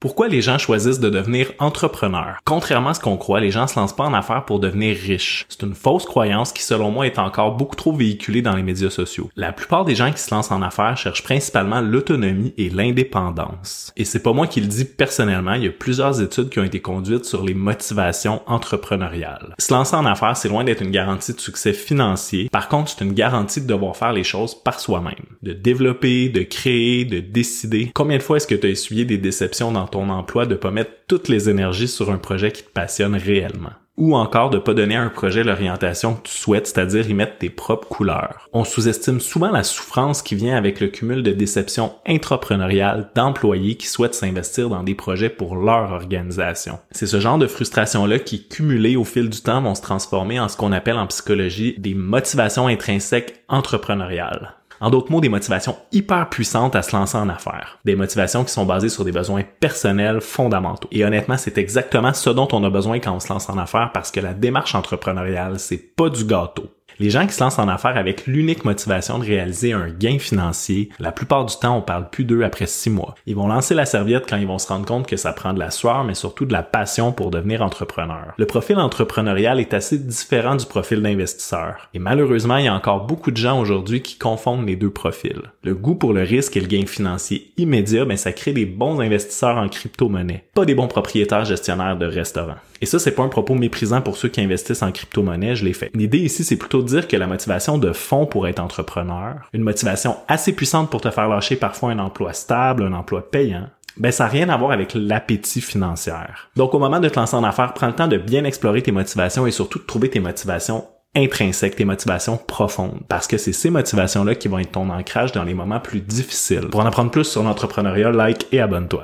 Pourquoi les gens choisissent de devenir entrepreneurs? Contrairement à ce qu'on croit, les gens se lancent pas en affaires pour devenir riches. C'est une fausse croyance qui, selon moi, est encore beaucoup trop véhiculée dans les médias sociaux. La plupart des gens qui se lancent en affaires cherchent principalement l'autonomie et l'indépendance. Et c'est pas moi qui le dis personnellement, il y a plusieurs études qui ont été conduites sur les motivations entrepreneuriales. Se lancer en affaires, c'est loin d'être une garantie de succès financier. Par contre, c'est une garantie de devoir faire les choses par soi-même. De développer, de créer, de décider. Combien de fois est-ce que tu as essuyé des déceptions dans ton emploi de pas mettre toutes les énergies sur un projet qui te passionne réellement ou encore de pas donner à un projet l'orientation que tu souhaites, c'est-à-dire y mettre tes propres couleurs. On sous-estime souvent la souffrance qui vient avec le cumul de déceptions intrapreneuriales d'employés qui souhaitent s'investir dans des projets pour leur organisation. C'est ce genre de frustration-là qui, cumulées au fil du temps, vont se transformer en ce qu'on appelle en psychologie des motivations intrinsèques entrepreneuriales. En d'autres mots, des motivations hyper puissantes à se lancer en affaires. Des motivations qui sont basées sur des besoins personnels fondamentaux. Et honnêtement, c'est exactement ce dont on a besoin quand on se lance en affaires parce que la démarche entrepreneuriale, c'est pas du gâteau. Les gens qui se lancent en affaires avec l'unique motivation de réaliser un gain financier, la plupart du temps, on parle plus d'eux après six mois. Ils vont lancer la serviette quand ils vont se rendre compte que ça prend de la sueur, mais surtout de la passion pour devenir entrepreneur. Le profil entrepreneurial est assez différent du profil d'investisseur. Et malheureusement, il y a encore beaucoup de gens aujourd'hui qui confondent les deux profils. Le goût pour le risque et le gain financier immédiat, mais ben, ça crée des bons investisseurs en crypto-monnaie, pas des bons propriétaires gestionnaires de restaurants. Et ça, c'est pas un propos méprisant pour ceux qui investissent en crypto-monnaie, je l'ai fait. L'idée ici, c'est plutôt de dire que la motivation de fond pour être entrepreneur, une motivation assez puissante pour te faire lâcher parfois un emploi stable, un emploi payant, ben ça n'a rien à voir avec l'appétit financier. Donc au moment de te lancer en affaires, prends le temps de bien explorer tes motivations et surtout de trouver tes motivations intrinsèques, tes motivations profondes, parce que c'est ces motivations-là qui vont être ton ancrage dans les moments plus difficiles. Pour en apprendre plus sur l'entrepreneuriat, like et abonne-toi.